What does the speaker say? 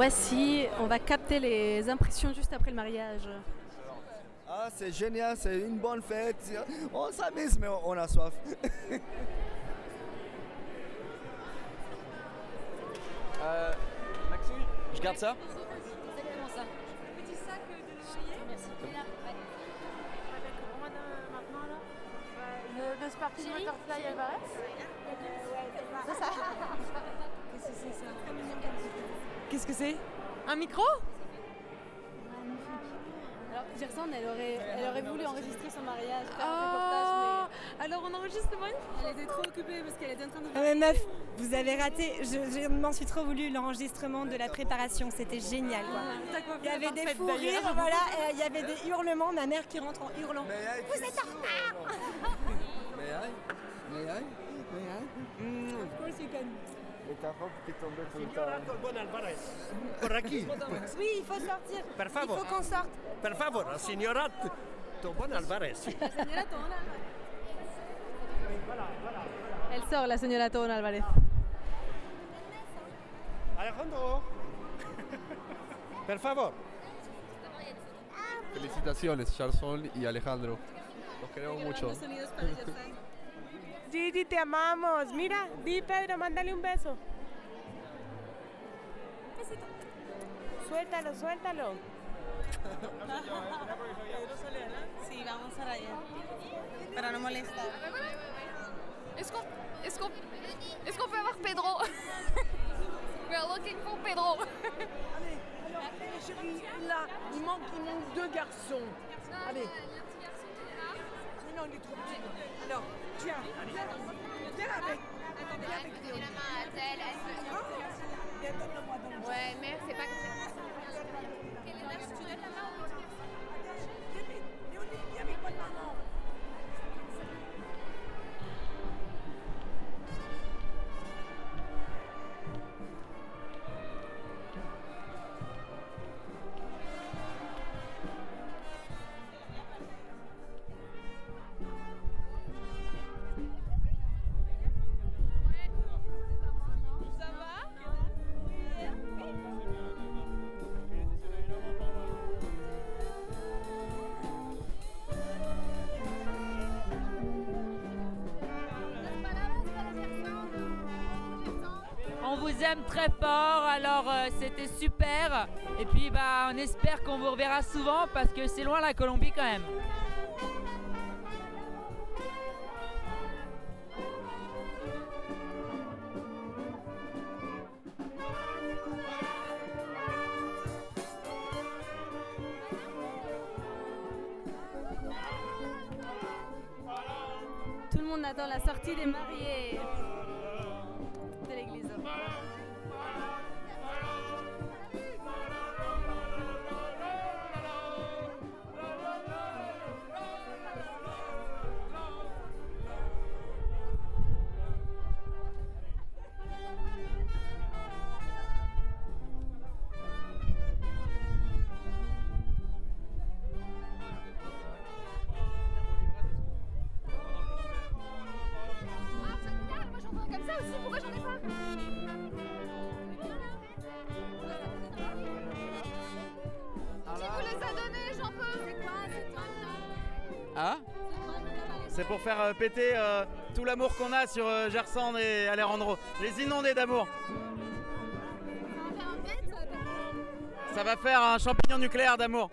voici, on va capter les impressions juste après le mariage. Ah, c'est génial, c'est une bonne fête. On s'amuse, mais on a soif. Euh, Maxime, je garde ça Exactement ça. Petit sac de l'oreiller. Merci. Avec maintenant là le, le Sparkling Butterfly Alvarez C'est ça. Qu'est-ce que c'est? Un micro? Alors, Gerson, elle aurait, elle aurait voulu enregistrer son mariage, faire un Ah, reportage, Alors on enregistre le mais elle était trop occupée parce qu'elle était en train de Ah mais meuf, vous avez raté, je, je m'en suis trop voulu l'enregistrement de la préparation, c'était génial quoi. Il y avait des fous rires, voilà, et il y avait des hurlements, ma mère qui rentre en hurlant. Vous êtes en retard May I? May I? May I? Of course you can. Señor Alcorcón por aquí. Oui, il faut sortir. Por favor. Favor, señora El sol, la señora Tobón Álvarez. Alejandro. Por favor. Felicitaciones, Charson y Alejandro. Los queremos mucho. Gigi, te amamos. Mira, di Pedro, mándale un beso. Suéltalo, suéltalo. Sí, vamos para allá. Para no molestar. Est-ce qu'on est-ce qu'on est-ce qu'on peut avoir Pedro We're looking for Pedro. Allez, chérie, là, il manque, il manque deux garçons. Allez. Mais non, il est trop petit. Tiens, viens, avec. Viens avec. Ouais. Aime très fort, alors euh, c'était super. Et puis bah on espère qu'on vous reverra souvent parce que c'est loin la Colombie quand même. Tout le monde attend la sortie des mariés de l'église. Aussi, pourquoi j'en ai pas Qui vous les a donnés J'en C'est quoi C'est toi Ah C'est pour faire euh, péter euh, tout l'amour qu'on a sur euh, Gerson et Alejandro. Les inonder d'amour. Ça va faire un champignon nucléaire d'amour.